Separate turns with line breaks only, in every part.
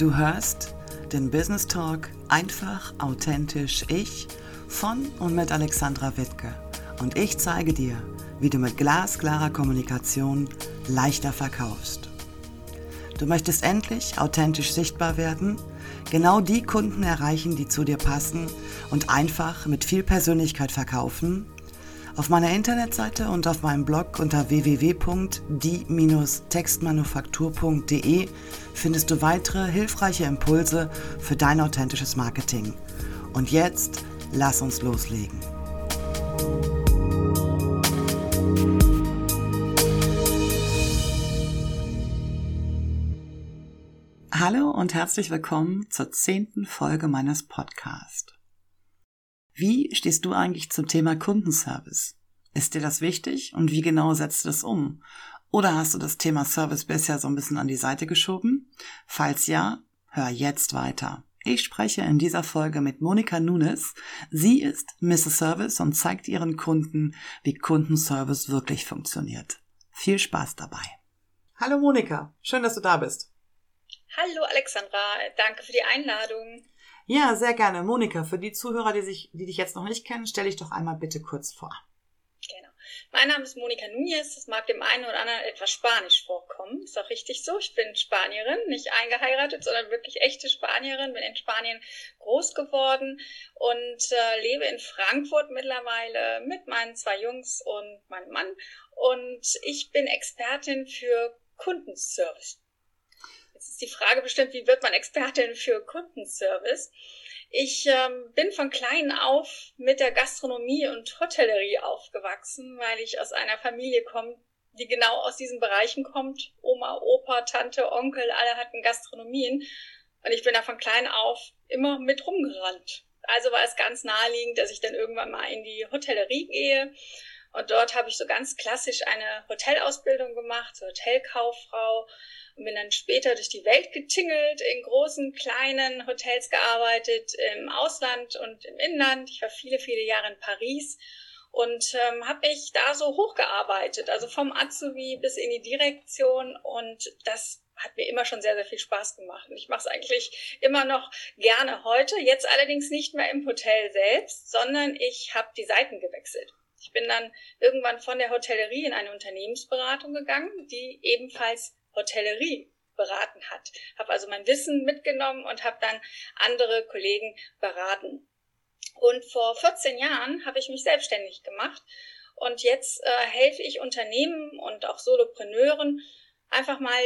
Du hörst den Business Talk einfach, authentisch ich von und mit Alexandra Wittke. Und ich zeige dir, wie du mit glasklarer Kommunikation leichter verkaufst. Du möchtest endlich authentisch sichtbar werden, genau die Kunden erreichen, die zu dir passen und einfach mit viel Persönlichkeit verkaufen auf meiner Internetseite und auf meinem Blog unter www.die-textmanufaktur.de findest du weitere hilfreiche Impulse für dein authentisches Marketing. Und jetzt lass uns loslegen. Hallo und herzlich willkommen zur zehnten Folge meines Podcasts. Wie stehst du eigentlich zum Thema Kundenservice? Ist dir das wichtig und wie genau setzt du das um? Oder hast du das Thema Service bisher so ein bisschen an die Seite geschoben? Falls ja, hör jetzt weiter. Ich spreche in dieser Folge mit Monika Nunes. Sie ist Mrs. Service und zeigt ihren Kunden, wie Kundenservice wirklich funktioniert. Viel Spaß dabei. Hallo Monika, schön, dass du da bist.
Hallo Alexandra, danke für die Einladung.
Ja, sehr gerne. Monika, für die Zuhörer, die, sich, die dich jetzt noch nicht kennen, stelle ich doch einmal bitte kurz vor.
Genau. Mein Name ist Monika Núñez. Das mag dem einen oder anderen etwas Spanisch vorkommen. Ist auch richtig so. Ich bin Spanierin, nicht eingeheiratet, sondern wirklich echte Spanierin. Bin in Spanien groß geworden und äh, lebe in Frankfurt mittlerweile mit meinen zwei Jungs und meinem Mann. Und ich bin Expertin für Kundenservice. Die Frage bestimmt, wie wird man Expertin für Kundenservice? Ich ähm, bin von klein auf mit der Gastronomie und Hotellerie aufgewachsen, weil ich aus einer Familie komme, die genau aus diesen Bereichen kommt. Oma, Opa, Tante, Onkel, alle hatten Gastronomien. Und ich bin da von klein auf immer mit rumgerannt. Also war es ganz naheliegend, dass ich dann irgendwann mal in die Hotellerie gehe. Und dort habe ich so ganz klassisch eine Hotelausbildung gemacht, Hotelkauffrau bin dann später durch die Welt getingelt, in großen, kleinen Hotels gearbeitet, im Ausland und im Inland. Ich war viele, viele Jahre in Paris und ähm, habe mich da so hochgearbeitet, also vom Azubi bis in die Direktion und das hat mir immer schon sehr, sehr viel Spaß gemacht. Und ich mache es eigentlich immer noch gerne heute, jetzt allerdings nicht mehr im Hotel selbst, sondern ich habe die Seiten gewechselt. Ich bin dann irgendwann von der Hotellerie in eine Unternehmensberatung gegangen, die ebenfalls Hotellerie beraten hat. Habe also mein Wissen mitgenommen und habe dann andere Kollegen beraten. Und vor 14 Jahren habe ich mich selbstständig gemacht und jetzt äh, helfe ich Unternehmen und auch Solopreneuren einfach mal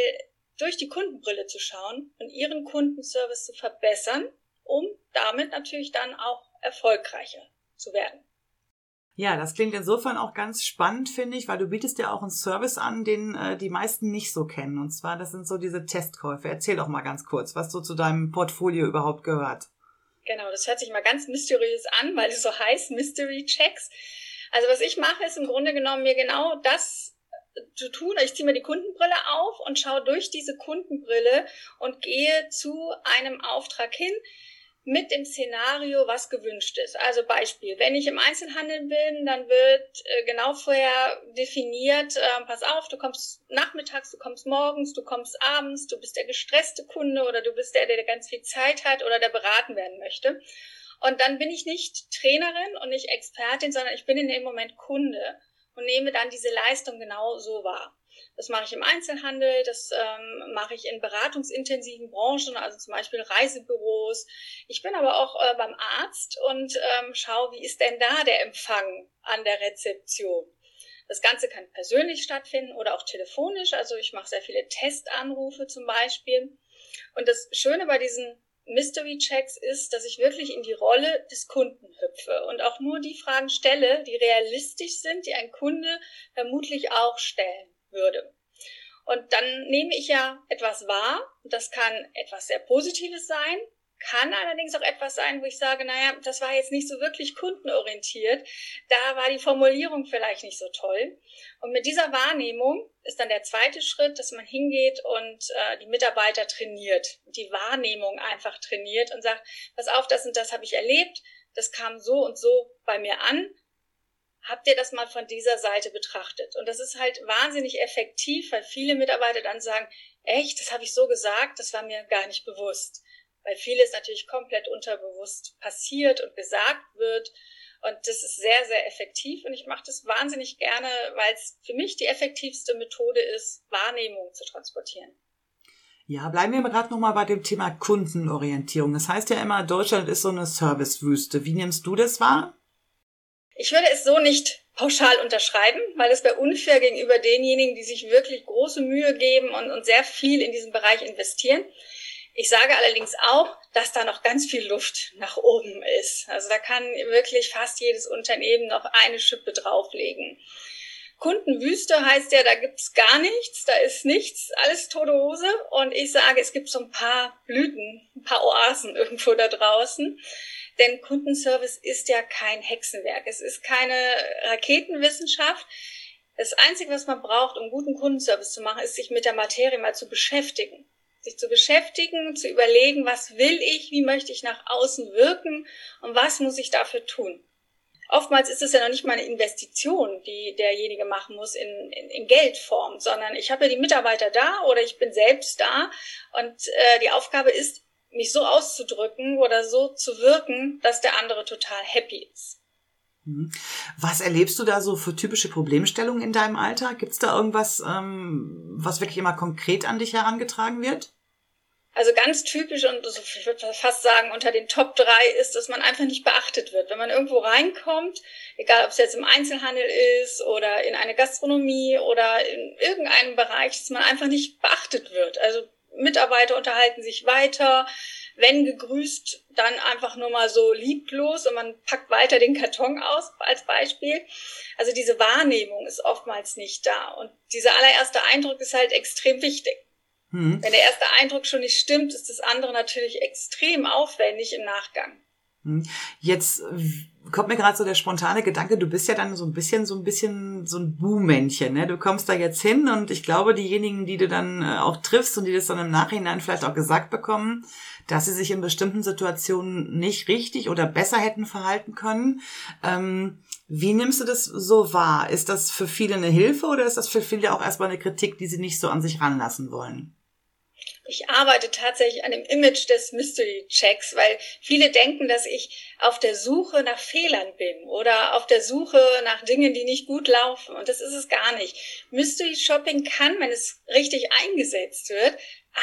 durch die Kundenbrille zu schauen und ihren Kundenservice zu verbessern, um damit natürlich dann auch erfolgreicher zu werden.
Ja, das klingt insofern auch ganz spannend, finde ich, weil du bietest ja auch einen Service an, den äh, die meisten nicht so kennen. Und zwar, das sind so diese Testkäufe. Erzähl doch mal ganz kurz, was so zu deinem Portfolio überhaupt gehört.
Genau, das hört sich mal ganz mysteriös an, weil es so heißt, Mystery Checks. Also was ich mache, ist im Grunde genommen mir genau das zu tun. Ich ziehe mir die Kundenbrille auf und schaue durch diese Kundenbrille und gehe zu einem Auftrag hin, mit dem Szenario, was gewünscht ist. Also Beispiel, wenn ich im Einzelhandel bin, dann wird äh, genau vorher definiert, äh, pass auf, du kommst nachmittags, du kommst morgens, du kommst abends, du bist der gestresste Kunde oder du bist der, der ganz viel Zeit hat oder der beraten werden möchte. Und dann bin ich nicht Trainerin und nicht Expertin, sondern ich bin in dem Moment Kunde und nehme dann diese Leistung genau so wahr. Das mache ich im Einzelhandel, das ähm, mache ich in beratungsintensiven Branchen, also zum Beispiel Reisebüros. Ich bin aber auch äh, beim Arzt und ähm, schaue, wie ist denn da der Empfang an der Rezeption. Das Ganze kann persönlich stattfinden oder auch telefonisch. Also ich mache sehr viele Testanrufe zum Beispiel. Und das Schöne bei diesen Mystery Checks ist, dass ich wirklich in die Rolle des Kunden hüpfe und auch nur die Fragen stelle, die realistisch sind, die ein Kunde vermutlich auch stellen würde. Und dann nehme ich ja etwas wahr. Das kann etwas sehr Positives sein, kann allerdings auch etwas sein, wo ich sage, naja, das war jetzt nicht so wirklich kundenorientiert. Da war die Formulierung vielleicht nicht so toll. Und mit dieser Wahrnehmung ist dann der zweite Schritt, dass man hingeht und äh, die Mitarbeiter trainiert, die Wahrnehmung einfach trainiert und sagt, pass auf, das und das habe ich erlebt, das kam so und so bei mir an habt ihr das mal von dieser Seite betrachtet? Und das ist halt wahnsinnig effektiv, weil viele Mitarbeiter dann sagen, echt, das habe ich so gesagt, das war mir gar nicht bewusst. Weil vieles natürlich komplett unterbewusst passiert und gesagt wird. Und das ist sehr, sehr effektiv und ich mache das wahnsinnig gerne, weil es für mich die effektivste Methode ist, Wahrnehmung zu transportieren.
Ja, bleiben wir gerade nochmal bei dem Thema Kundenorientierung. Das heißt ja immer, Deutschland ist so eine Servicewüste. Wie nimmst du das wahr?
Ich würde es so nicht pauschal unterschreiben, weil es wäre unfair gegenüber denjenigen, die sich wirklich große Mühe geben und, und sehr viel in diesem Bereich investieren. Ich sage allerdings auch, dass da noch ganz viel Luft nach oben ist. Also da kann wirklich fast jedes Unternehmen noch eine Schippe drauflegen. Kundenwüste heißt ja, da gibt's gar nichts, da ist nichts, alles tote Hose. Und ich sage, es gibt so ein paar Blüten, ein paar Oasen irgendwo da draußen. Denn Kundenservice ist ja kein Hexenwerk. Es ist keine Raketenwissenschaft. Das Einzige, was man braucht, um guten Kundenservice zu machen, ist, sich mit der Materie mal zu beschäftigen sich zu beschäftigen, zu überlegen, was will ich, wie möchte ich nach außen wirken und was muss ich dafür tun. Oftmals ist es ja noch nicht mal eine Investition, die derjenige machen muss in, in, in Geldform, sondern ich habe ja die Mitarbeiter da oder ich bin selbst da und äh, die Aufgabe ist, mich so auszudrücken oder so zu wirken, dass der andere total happy ist.
Mhm. Was erlebst du da so für typische Problemstellungen in deinem Alltag? Gibt es da irgendwas, ähm, was wirklich immer konkret an dich herangetragen wird?
Also ganz typisch und ich würde fast sagen, unter den Top drei ist, dass man einfach nicht beachtet wird. Wenn man irgendwo reinkommt, egal ob es jetzt im Einzelhandel ist oder in eine Gastronomie oder in irgendeinem Bereich, dass man einfach nicht beachtet wird. Also Mitarbeiter unterhalten sich weiter, wenn gegrüßt, dann einfach nur mal so lieblos und man packt weiter den Karton aus als Beispiel. Also diese Wahrnehmung ist oftmals nicht da und dieser allererste Eindruck ist halt extrem wichtig. Mhm. Wenn der erste Eindruck schon nicht stimmt, ist das andere natürlich extrem aufwendig im Nachgang.
Hm. Jetzt kommt mir gerade so der spontane Gedanke, du bist ja dann so ein bisschen, so ein bisschen so ein Buhmännchen, ne? Du kommst da jetzt hin und ich glaube, diejenigen, die du dann äh, auch triffst und die das dann im Nachhinein vielleicht auch gesagt bekommen, dass sie sich in bestimmten Situationen nicht richtig oder besser hätten verhalten können. Ähm, wie nimmst du das so wahr? Ist das für viele eine Hilfe oder ist das für viele auch erstmal eine Kritik, die sie nicht so an sich ranlassen wollen?
Ich arbeite tatsächlich an dem Image des Mystery Checks, weil viele denken, dass ich auf der Suche nach Fehlern bin oder auf der Suche nach Dingen, die nicht gut laufen. Und das ist es gar nicht. Mystery Shopping kann, wenn es richtig eingesetzt wird,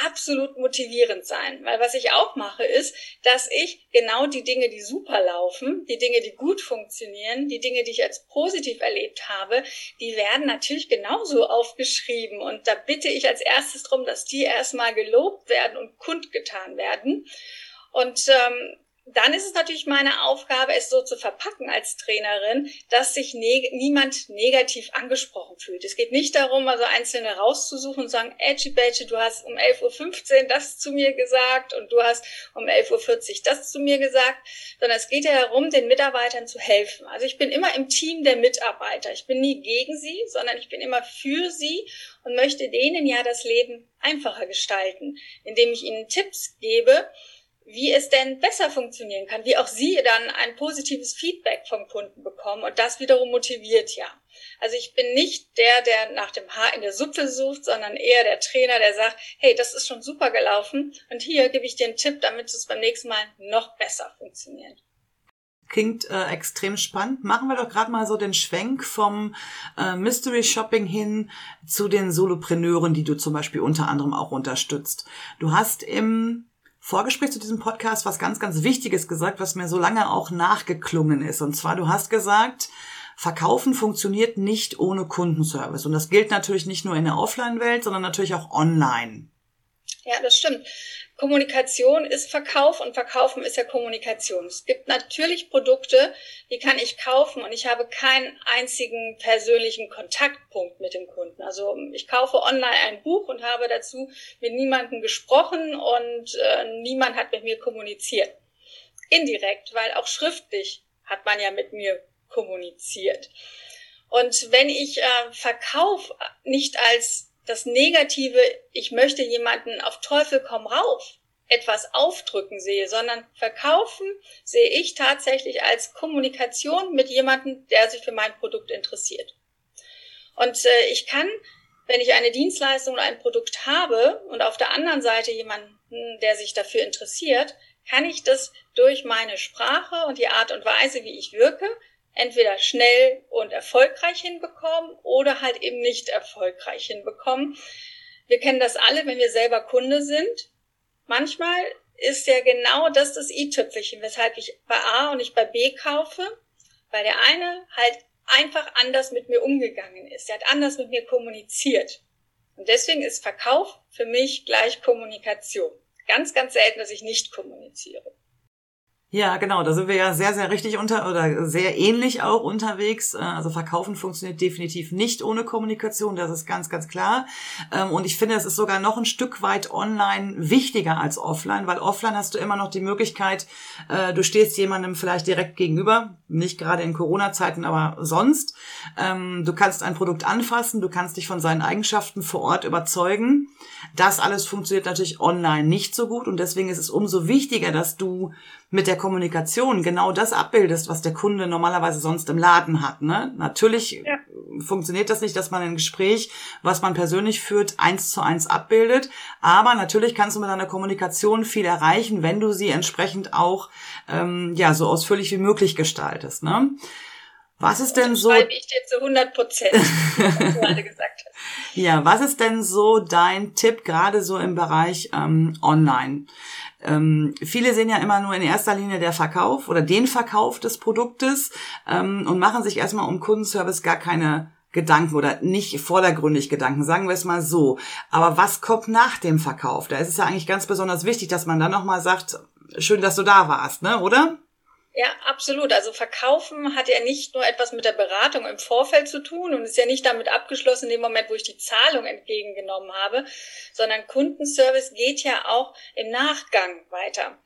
absolut motivierend sein. Weil was ich auch mache, ist, dass ich genau die Dinge, die super laufen, die Dinge, die gut funktionieren, die Dinge, die ich als positiv erlebt habe, die werden natürlich genauso aufgeschrieben. Und da bitte ich als erstes drum, dass die erstmal gelobt werden und kundgetan werden. Und ähm, dann ist es natürlich meine Aufgabe, es so zu verpacken als Trainerin, dass sich neg niemand negativ angesprochen fühlt. Es geht nicht darum, also Einzelne rauszusuchen und sagen, Edgy Badgy, du hast um 11.15 Uhr das zu mir gesagt und du hast um 11.40 Uhr das zu mir gesagt, sondern es geht ja darum, den Mitarbeitern zu helfen. Also ich bin immer im Team der Mitarbeiter. Ich bin nie gegen sie, sondern ich bin immer für sie und möchte denen ja das Leben einfacher gestalten, indem ich ihnen Tipps gebe, wie es denn besser funktionieren kann, wie auch Sie dann ein positives Feedback vom Kunden bekommen und das wiederum motiviert ja. Also ich bin nicht der, der nach dem Haar in der Suppe sucht, sondern eher der Trainer, der sagt, hey, das ist schon super gelaufen und hier gebe ich dir einen Tipp, damit es beim nächsten Mal noch besser funktioniert.
Klingt äh, extrem spannend. Machen wir doch gerade mal so den Schwenk vom äh, Mystery Shopping hin zu den Solopreneuren, die du zum Beispiel unter anderem auch unterstützt. Du hast im Vorgespräch zu diesem Podcast was ganz, ganz Wichtiges gesagt, was mir so lange auch nachgeklungen ist. Und zwar, du hast gesagt, Verkaufen funktioniert nicht ohne Kundenservice. Und das gilt natürlich nicht nur in der Offline-Welt, sondern natürlich auch online.
Ja, das stimmt. Kommunikation ist Verkauf und Verkaufen ist ja Kommunikation. Es gibt natürlich Produkte, die kann ich kaufen und ich habe keinen einzigen persönlichen Kontaktpunkt mit dem Kunden. Also ich kaufe online ein Buch und habe dazu mit niemandem gesprochen und äh, niemand hat mit mir kommuniziert. Indirekt, weil auch schriftlich hat man ja mit mir kommuniziert. Und wenn ich äh, Verkauf nicht als das Negative, ich möchte jemanden auf Teufel komm rauf etwas aufdrücken sehe, sondern verkaufen sehe ich tatsächlich als Kommunikation mit jemandem, der sich für mein Produkt interessiert. Und äh, ich kann, wenn ich eine Dienstleistung oder ein Produkt habe und auf der anderen Seite jemanden, der sich dafür interessiert, kann ich das durch meine Sprache und die Art und Weise, wie ich wirke, entweder schnell und erfolgreich hinbekommen oder halt eben nicht erfolgreich hinbekommen. Wir kennen das alle, wenn wir selber Kunde sind. Manchmal ist ja genau das das i-Tüpfelchen, weshalb ich bei A und nicht bei B kaufe, weil der eine halt einfach anders mit mir umgegangen ist. Er hat anders mit mir kommuniziert. Und deswegen ist Verkauf für mich gleich Kommunikation. Ganz, ganz selten, dass ich nicht kommuniziere.
Ja, genau, da sind wir ja sehr, sehr richtig unter oder sehr ähnlich auch unterwegs. Äh, also Verkaufen funktioniert definitiv nicht ohne Kommunikation, das ist ganz, ganz klar. Ähm, und ich finde, es ist sogar noch ein Stück weit online wichtiger als offline, weil offline hast du immer noch die Möglichkeit, äh, du stehst jemandem vielleicht direkt gegenüber, nicht gerade in Corona-Zeiten, aber sonst. Ähm, du kannst ein Produkt anfassen, du kannst dich von seinen Eigenschaften vor Ort überzeugen. Das alles funktioniert natürlich online nicht so gut und deswegen ist es umso wichtiger, dass du mit der Kommunikation genau das abbildest, was der Kunde normalerweise sonst im Laden hat. Ne? Natürlich ja. funktioniert das nicht, dass man ein Gespräch, was man persönlich führt, eins zu eins abbildet. Aber natürlich kannst du mit deiner Kommunikation viel erreichen, wenn du sie entsprechend auch ähm, ja so ausführlich wie möglich gestaltest. Ne? Was ist denn so?
Schreibe ich dir zu 100 Prozent, was du gerade
gesagt hast. Ja, was ist denn so dein Tipp gerade so im Bereich ähm, Online? Ähm, viele sehen ja immer nur in erster Linie der Verkauf oder den Verkauf des Produktes ähm, und machen sich erstmal um Kundenservice gar keine Gedanken oder nicht vordergründig Gedanken, sagen wir es mal so. Aber was kommt nach dem Verkauf? Da ist es ja eigentlich ganz besonders wichtig, dass man dann nochmal sagt, schön, dass du da warst, ne, oder?
Ja, absolut. Also Verkaufen hat ja nicht nur etwas mit der Beratung im Vorfeld zu tun und ist ja nicht damit abgeschlossen in dem Moment, wo ich die Zahlung entgegengenommen habe, sondern Kundenservice geht ja auch im Nachgang weiter.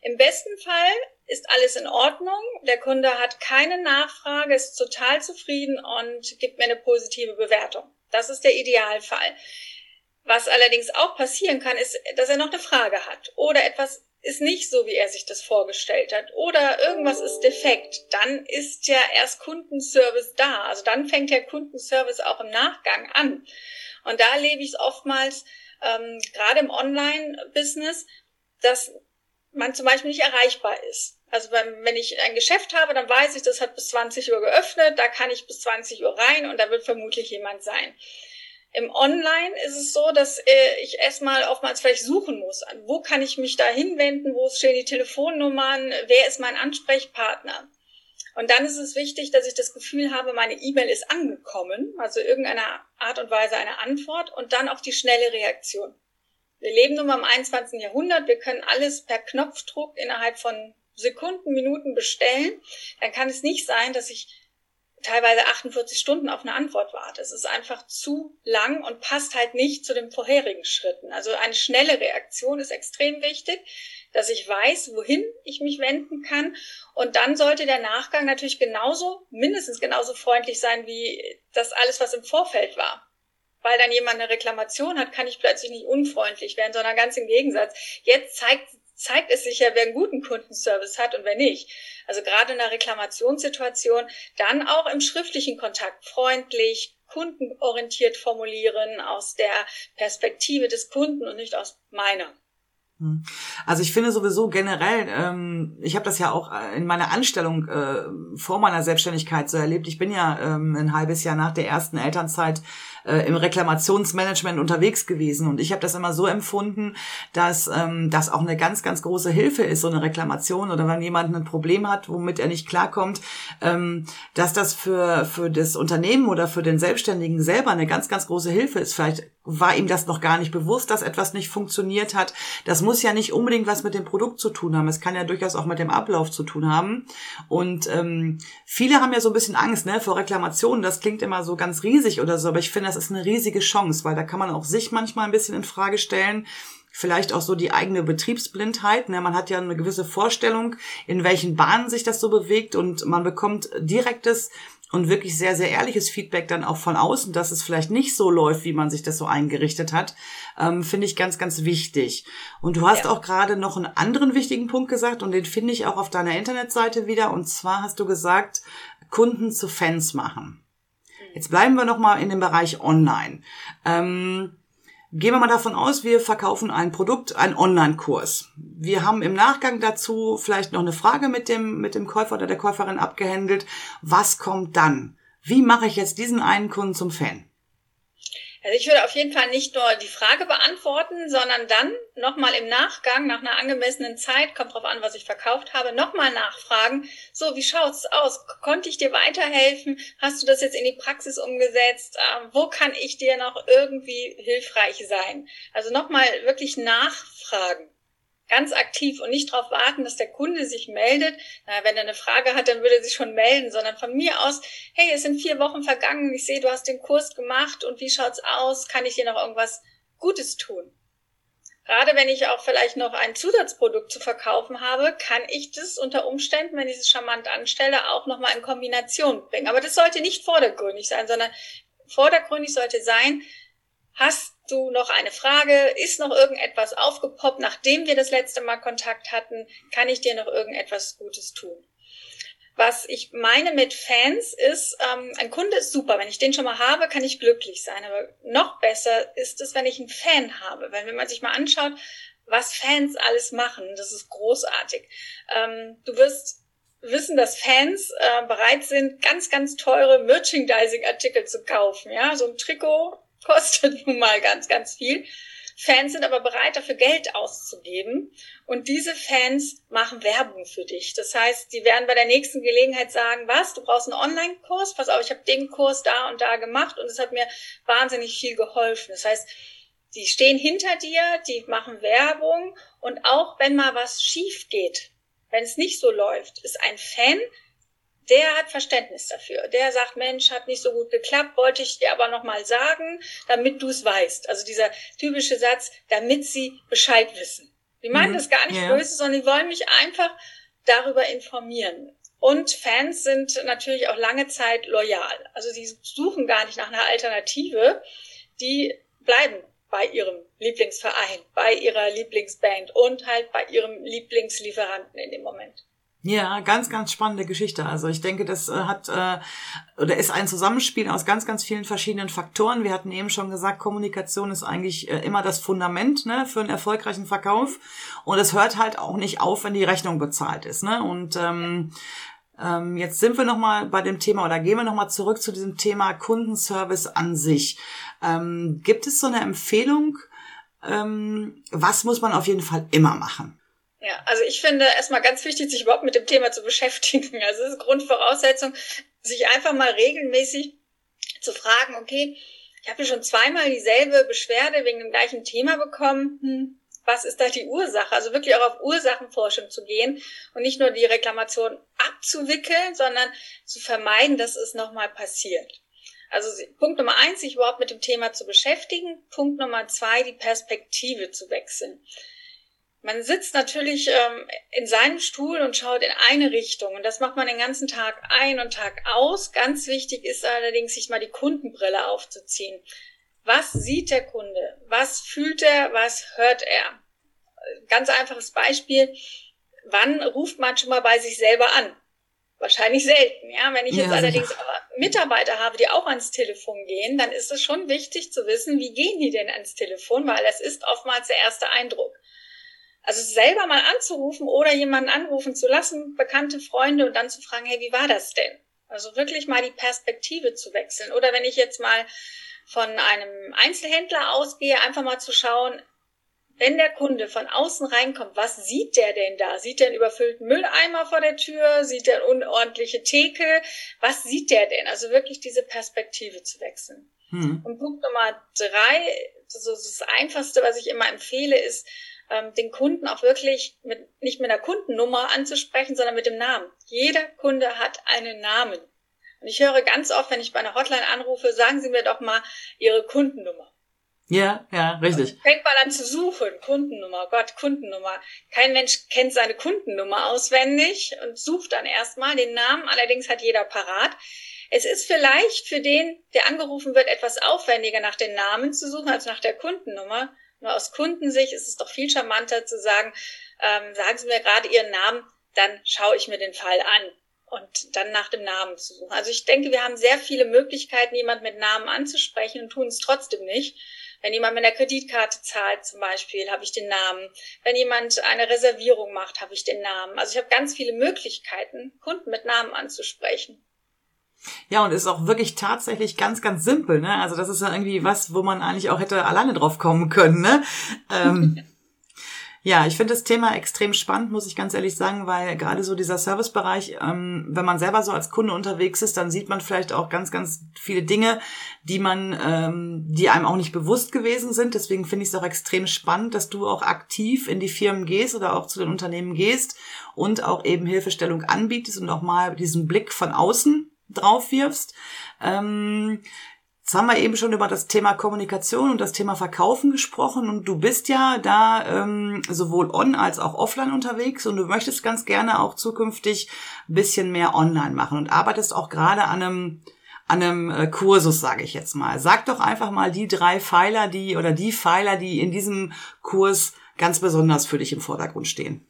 Im besten Fall ist alles in Ordnung, der Kunde hat keine Nachfrage, ist total zufrieden und gibt mir eine positive Bewertung. Das ist der Idealfall. Was allerdings auch passieren kann, ist, dass er noch eine Frage hat oder etwas ist nicht so, wie er sich das vorgestellt hat oder irgendwas ist defekt, dann ist ja erst Kundenservice da. Also dann fängt der Kundenservice auch im Nachgang an. Und da erlebe ich es oftmals, ähm, gerade im Online-Business, dass man zum Beispiel nicht erreichbar ist. Also wenn ich ein Geschäft habe, dann weiß ich, das hat bis 20 Uhr geöffnet, da kann ich bis 20 Uhr rein und da wird vermutlich jemand sein. Im Online ist es so, dass äh, ich erstmal oftmals vielleicht suchen muss. Wo kann ich mich da hinwenden? Wo stehen die Telefonnummern? Wer ist mein Ansprechpartner? Und dann ist es wichtig, dass ich das Gefühl habe, meine E-Mail ist angekommen, also irgendeiner Art und Weise eine Antwort und dann auch die schnelle Reaktion. Wir leben nun mal im 21. Jahrhundert, wir können alles per Knopfdruck innerhalb von Sekunden, Minuten bestellen. Dann kann es nicht sein, dass ich teilweise 48 Stunden auf eine Antwort warte. Es ist einfach zu lang und passt halt nicht zu den vorherigen Schritten. Also eine schnelle Reaktion ist extrem wichtig, dass ich weiß, wohin ich mich wenden kann. Und dann sollte der Nachgang natürlich genauso, mindestens genauso freundlich sein wie das alles, was im Vorfeld war. Weil dann jemand eine Reklamation hat, kann ich plötzlich nicht unfreundlich werden, sondern ganz im Gegensatz. Jetzt zeigt zeigt es sich ja, wer einen guten Kundenservice hat und wer nicht. Also gerade in einer Reklamationssituation dann auch im schriftlichen Kontakt freundlich, kundenorientiert formulieren aus der Perspektive des Kunden und nicht aus meiner.
Hm. Also ich finde sowieso generell, ähm, ich habe das ja auch äh, in meiner Anstellung äh, vor meiner Selbstständigkeit so erlebt. Ich bin ja ähm, ein halbes Jahr nach der ersten Elternzeit äh, im Reklamationsmanagement unterwegs gewesen. Und ich habe das immer so empfunden, dass ähm, das auch eine ganz, ganz große Hilfe ist, so eine Reklamation oder wenn jemand ein Problem hat, womit er nicht klarkommt, ähm, dass das für, für das Unternehmen oder für den Selbstständigen selber eine ganz, ganz große Hilfe ist. Vielleicht war ihm das noch gar nicht bewusst, dass etwas nicht funktioniert hat. Das muss ja nicht unbedingt was mit dem Produkt zu tun haben. Es kann ja durchaus auch mit dem Ablauf zu tun haben. Und ähm, viele haben ja so ein bisschen Angst ne, vor Reklamationen. Das klingt immer so ganz riesig oder so, aber ich finde, das ist eine riesige Chance, weil da kann man auch sich manchmal ein bisschen in Frage stellen vielleicht auch so die eigene Betriebsblindheit. Ne? Man hat ja eine gewisse Vorstellung, in welchen Bahnen sich das so bewegt und man bekommt direktes und wirklich sehr, sehr ehrliches Feedback dann auch von außen, dass es vielleicht nicht so läuft, wie man sich das so eingerichtet hat, ähm, finde ich ganz, ganz wichtig. Und du hast ja. auch gerade noch einen anderen wichtigen Punkt gesagt und den finde ich auch auf deiner Internetseite wieder. Und zwar hast du gesagt, Kunden zu Fans machen. Jetzt bleiben wir noch mal in dem Bereich Online. Ähm, Gehen wir mal davon aus, wir verkaufen ein Produkt, einen Online-Kurs. Wir haben im Nachgang dazu vielleicht noch eine Frage mit dem, mit dem Käufer oder der Käuferin abgehandelt. Was kommt dann? Wie mache ich jetzt diesen einen Kunden zum Fan?
Also ich würde auf jeden Fall nicht nur die Frage beantworten, sondern dann nochmal im Nachgang, nach einer angemessenen Zeit, kommt drauf an, was ich verkauft habe, nochmal nachfragen. So, wie schaut's aus? Konnte ich dir weiterhelfen? Hast du das jetzt in die Praxis umgesetzt? Ähm, wo kann ich dir noch irgendwie hilfreich sein? Also nochmal wirklich nachfragen ganz aktiv und nicht darauf warten, dass der Kunde sich meldet. Na, wenn er eine Frage hat, dann würde er sich schon melden, sondern von mir aus, hey, es sind vier Wochen vergangen, ich sehe, du hast den Kurs gemacht und wie schaut's aus? Kann ich dir noch irgendwas Gutes tun? Gerade wenn ich auch vielleicht noch ein Zusatzprodukt zu verkaufen habe, kann ich das unter Umständen, wenn ich es charmant anstelle, auch nochmal in Kombination bringen. Aber das sollte nicht vordergründig sein, sondern vordergründig sollte sein, Hast du noch eine Frage? Ist noch irgendetwas aufgepoppt, nachdem wir das letzte Mal Kontakt hatten? Kann ich dir noch irgendetwas Gutes tun? Was ich meine mit Fans ist, ähm, ein Kunde ist super. Wenn ich den schon mal habe, kann ich glücklich sein. Aber noch besser ist es, wenn ich einen Fan habe. Weil wenn man sich mal anschaut, was Fans alles machen, das ist großartig. Ähm, du wirst wissen, dass Fans äh, bereit sind, ganz, ganz teure Merchandising-Artikel zu kaufen. Ja, so ein Trikot kostet nun mal ganz, ganz viel. Fans sind aber bereit, dafür Geld auszugeben. Und diese Fans machen Werbung für dich. Das heißt, die werden bei der nächsten Gelegenheit sagen, was, du brauchst einen Online-Kurs? Pass auf, ich habe den Kurs da und da gemacht und es hat mir wahnsinnig viel geholfen. Das heißt, die stehen hinter dir, die machen Werbung und auch wenn mal was schief geht, wenn es nicht so läuft, ist ein Fan der hat Verständnis dafür. Der sagt, Mensch, hat nicht so gut geklappt, wollte ich dir aber nochmal sagen, damit du es weißt. Also dieser typische Satz, damit sie Bescheid wissen. Die meinen mhm. das gar nicht ja. böse, sondern die wollen mich einfach darüber informieren. Und Fans sind natürlich auch lange Zeit loyal. Also die suchen gar nicht nach einer Alternative. Die bleiben bei ihrem Lieblingsverein, bei ihrer Lieblingsband und halt bei ihrem Lieblingslieferanten in dem Moment.
Ja, ganz, ganz spannende Geschichte. Also ich denke, das äh, hat äh, oder ist ein Zusammenspiel aus ganz, ganz vielen verschiedenen Faktoren. Wir hatten eben schon gesagt, Kommunikation ist eigentlich äh, immer das Fundament ne, für einen erfolgreichen Verkauf. Und es hört halt auch nicht auf, wenn die Rechnung bezahlt ist. Ne? Und ähm, ähm, jetzt sind wir nochmal bei dem Thema oder gehen wir nochmal zurück zu diesem Thema Kundenservice an sich. Ähm, gibt es so eine Empfehlung? Ähm, was muss man auf jeden Fall immer machen?
Ja, also ich finde erstmal ganz wichtig, sich überhaupt mit dem Thema zu beschäftigen. Also es ist Grundvoraussetzung, sich einfach mal regelmäßig zu fragen, okay, ich habe schon zweimal dieselbe Beschwerde wegen dem gleichen Thema bekommen. Hm, was ist da die Ursache? Also wirklich auch auf Ursachenforschung zu gehen und nicht nur die Reklamation abzuwickeln, sondern zu vermeiden, dass es nochmal passiert. Also Punkt Nummer eins, sich überhaupt mit dem Thema zu beschäftigen. Punkt Nummer zwei, die Perspektive zu wechseln. Man sitzt natürlich ähm, in seinem Stuhl und schaut in eine Richtung und das macht man den ganzen Tag ein und Tag aus. Ganz wichtig ist allerdings, sich mal die Kundenbrille aufzuziehen. Was sieht der Kunde? Was fühlt er? Was hört er? Ganz einfaches Beispiel. Wann ruft man schon mal bei sich selber an? Wahrscheinlich selten, ja. Wenn ich jetzt ja, allerdings Mitarbeiter habe, die auch ans Telefon gehen, dann ist es schon wichtig zu wissen, wie gehen die denn ans Telefon, weil das ist oftmals der erste Eindruck. Also selber mal anzurufen oder jemanden anrufen zu lassen, bekannte Freunde und dann zu fragen, hey, wie war das denn? Also wirklich mal die Perspektive zu wechseln. Oder wenn ich jetzt mal von einem Einzelhändler ausgehe, einfach mal zu schauen, wenn der Kunde von außen reinkommt, was sieht der denn da? Sieht der einen überfüllten Mülleimer vor der Tür? Sieht der eine unordentliche Theke? Was sieht der denn? Also wirklich diese Perspektive zu wechseln. Hm. Und Punkt Nummer drei, so das Einfachste, was ich immer empfehle, ist, ähm, den Kunden auch wirklich mit, nicht mit einer Kundennummer anzusprechen, sondern mit dem Namen. Jeder Kunde hat einen Namen. Und ich höre ganz oft, wenn ich bei einer Hotline anrufe, sagen Sie mir doch mal Ihre Kundennummer.
Ja, ja, richtig.
Und fängt mal an zu suchen. Kundennummer, Gott, Kundennummer. Kein Mensch kennt seine Kundennummer auswendig und sucht dann erstmal den Namen. Allerdings hat jeder parat. Es ist vielleicht für den, der angerufen wird, etwas aufwendiger, nach den Namen zu suchen als nach der Kundennummer. Nur aus Kundensicht ist es doch viel charmanter zu sagen, ähm, sagen Sie mir gerade Ihren Namen, dann schaue ich mir den Fall an und dann nach dem Namen zu suchen. Also ich denke, wir haben sehr viele Möglichkeiten, jemand mit Namen anzusprechen und tun es trotzdem nicht. Wenn jemand mit einer Kreditkarte zahlt zum Beispiel, habe ich den Namen. Wenn jemand eine Reservierung macht, habe ich den Namen. Also ich habe ganz viele Möglichkeiten, Kunden mit Namen anzusprechen.
Ja, und ist auch wirklich tatsächlich ganz, ganz simpel. Ne? Also das ist ja irgendwie was, wo man eigentlich auch hätte alleine drauf kommen können. Ne? Ähm, Ja, ich finde das Thema extrem spannend, muss ich ganz ehrlich sagen, weil gerade so dieser Servicebereich, ähm, wenn man selber so als Kunde unterwegs ist, dann sieht man vielleicht auch ganz, ganz viele Dinge, die man, ähm, die einem auch nicht bewusst gewesen sind. Deswegen finde ich es auch extrem spannend, dass du auch aktiv in die Firmen gehst oder auch zu den Unternehmen gehst und auch eben Hilfestellung anbietest und auch mal diesen Blick von außen drauf wirfst. Ähm, Jetzt haben wir eben schon über das Thema Kommunikation und das Thema Verkaufen gesprochen und du bist ja da ähm, sowohl on als auch offline unterwegs und du möchtest ganz gerne auch zukünftig ein bisschen mehr online machen und arbeitest auch gerade an einem an einem äh, Kursus, sage ich jetzt mal. Sag doch einfach mal die drei Pfeiler, die oder die Pfeiler, die in diesem Kurs ganz besonders für dich im Vordergrund stehen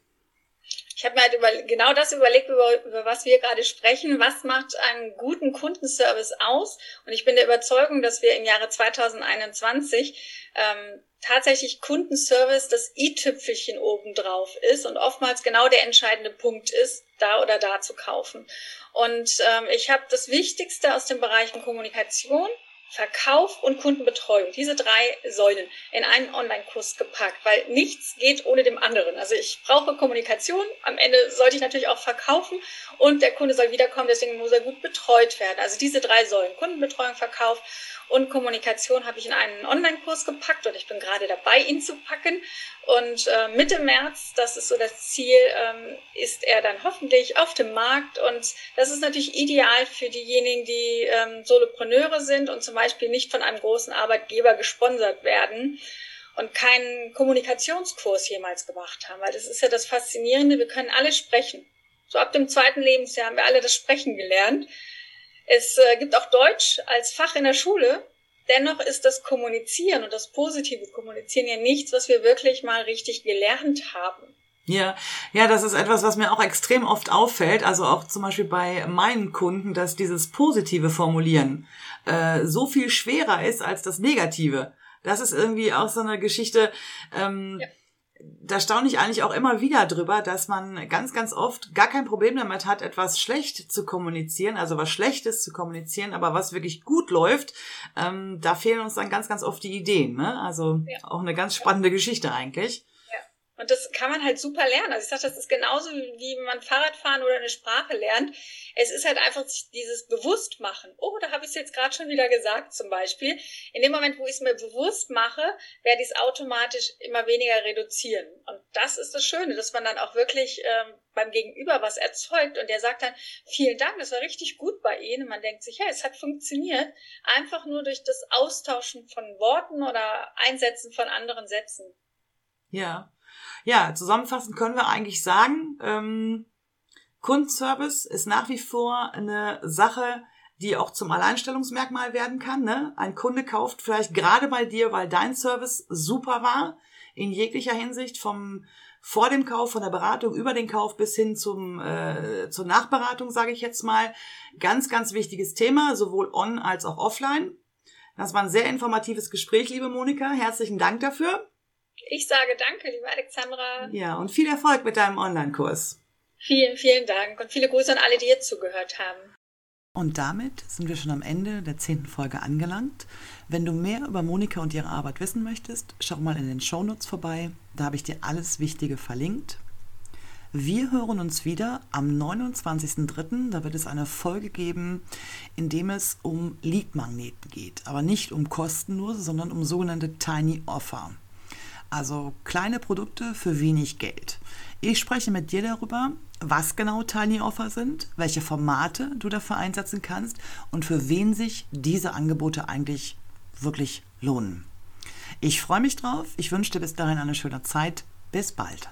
ich habe mir halt über, genau das überlegt, über, über was wir gerade sprechen. Was macht einen guten Kundenservice aus? Und ich bin der Überzeugung, dass wir im Jahre 2021 ähm, tatsächlich Kundenservice das i-Tüpfelchen obendrauf ist und oftmals genau der entscheidende Punkt ist, da oder da zu kaufen. Und ähm, ich habe das Wichtigste aus den Bereichen Kommunikation, Verkauf und Kundenbetreuung, diese drei Säulen in einen Online-Kurs gepackt, weil nichts geht ohne dem anderen. Also ich brauche Kommunikation, am Ende sollte ich natürlich auch verkaufen und der Kunde soll wiederkommen, deswegen muss er gut betreut werden. Also diese drei Säulen, Kundenbetreuung, Verkauf und Kommunikation habe ich in einen Online-Kurs gepackt und ich bin gerade dabei, ihn zu packen. Und äh, Mitte März, das ist so das Ziel, ähm, ist er dann hoffentlich auf dem Markt. Und das ist natürlich ideal für diejenigen, die ähm, Solopreneure sind und zum Beispiel nicht von einem großen Arbeitgeber gesponsert werden und keinen Kommunikationskurs jemals gemacht haben. Weil das ist ja das Faszinierende, wir können alle sprechen. So ab dem zweiten Lebensjahr haben wir alle das Sprechen gelernt. Es äh, gibt auch Deutsch als Fach in der Schule. Dennoch ist das Kommunizieren und das positive Kommunizieren ja nichts, was wir wirklich mal richtig gelernt haben.
Ja, ja, das ist etwas, was mir auch extrem oft auffällt. Also auch zum Beispiel bei meinen Kunden, dass dieses positive Formulieren äh, so viel schwerer ist als das Negative. Das ist irgendwie auch so eine Geschichte. Ähm, ja da staune ich eigentlich auch immer wieder drüber, dass man ganz, ganz oft gar kein Problem damit hat, etwas schlecht zu kommunizieren, also was Schlechtes zu kommunizieren, aber was wirklich gut läuft, ähm, da fehlen uns dann ganz, ganz oft die Ideen. Ne? Also ja. auch eine ganz spannende Geschichte eigentlich.
Und das kann man halt super lernen. Also ich sage, das ist genauso wie man Fahrradfahren oder eine Sprache lernt. Es ist halt einfach dieses Bewusstmachen. Oh, da habe ich es jetzt gerade schon wieder gesagt zum Beispiel. In dem Moment, wo ich es mir bewusst mache, werde ich es automatisch immer weniger reduzieren. Und das ist das Schöne, dass man dann auch wirklich ähm, beim Gegenüber was erzeugt und der sagt dann, vielen Dank, das war richtig gut bei Ihnen. Und man denkt sich, ja, es hat funktioniert. Einfach nur durch das Austauschen von Worten oder Einsetzen von anderen Sätzen.
Ja, ja, zusammenfassend können wir eigentlich sagen, ähm, Kundenservice ist nach wie vor eine Sache, die auch zum Alleinstellungsmerkmal werden kann. Ne? Ein Kunde kauft vielleicht gerade bei dir, weil dein Service super war, in jeglicher Hinsicht, vom vor dem Kauf, von der Beratung über den Kauf bis hin zum äh, zur Nachberatung, sage ich jetzt mal. Ganz, ganz wichtiges Thema, sowohl on als auch offline. Das war ein sehr informatives Gespräch, liebe Monika. Herzlichen Dank dafür.
Ich sage danke, liebe Alexandra.
Ja, und viel Erfolg mit deinem Online-Kurs.
Vielen, vielen Dank und viele Grüße an alle, die jetzt zugehört haben.
Und damit sind wir schon am Ende der zehnten Folge angelangt. Wenn du mehr über Monika und ihre Arbeit wissen möchtest, schau mal in den Shownotes vorbei. Da habe ich dir alles Wichtige verlinkt. Wir hören uns wieder am 29.03. Da wird es eine Folge geben, in dem es um Leadmagneten geht. Aber nicht um kostenlose, sondern um sogenannte Tiny Offer. Also kleine Produkte für wenig Geld. Ich spreche mit dir darüber, was genau Tiny Offer sind, welche Formate du dafür einsetzen kannst und für wen sich diese Angebote eigentlich wirklich lohnen. Ich freue mich drauf. Ich wünsche dir bis dahin eine schöne Zeit. Bis bald.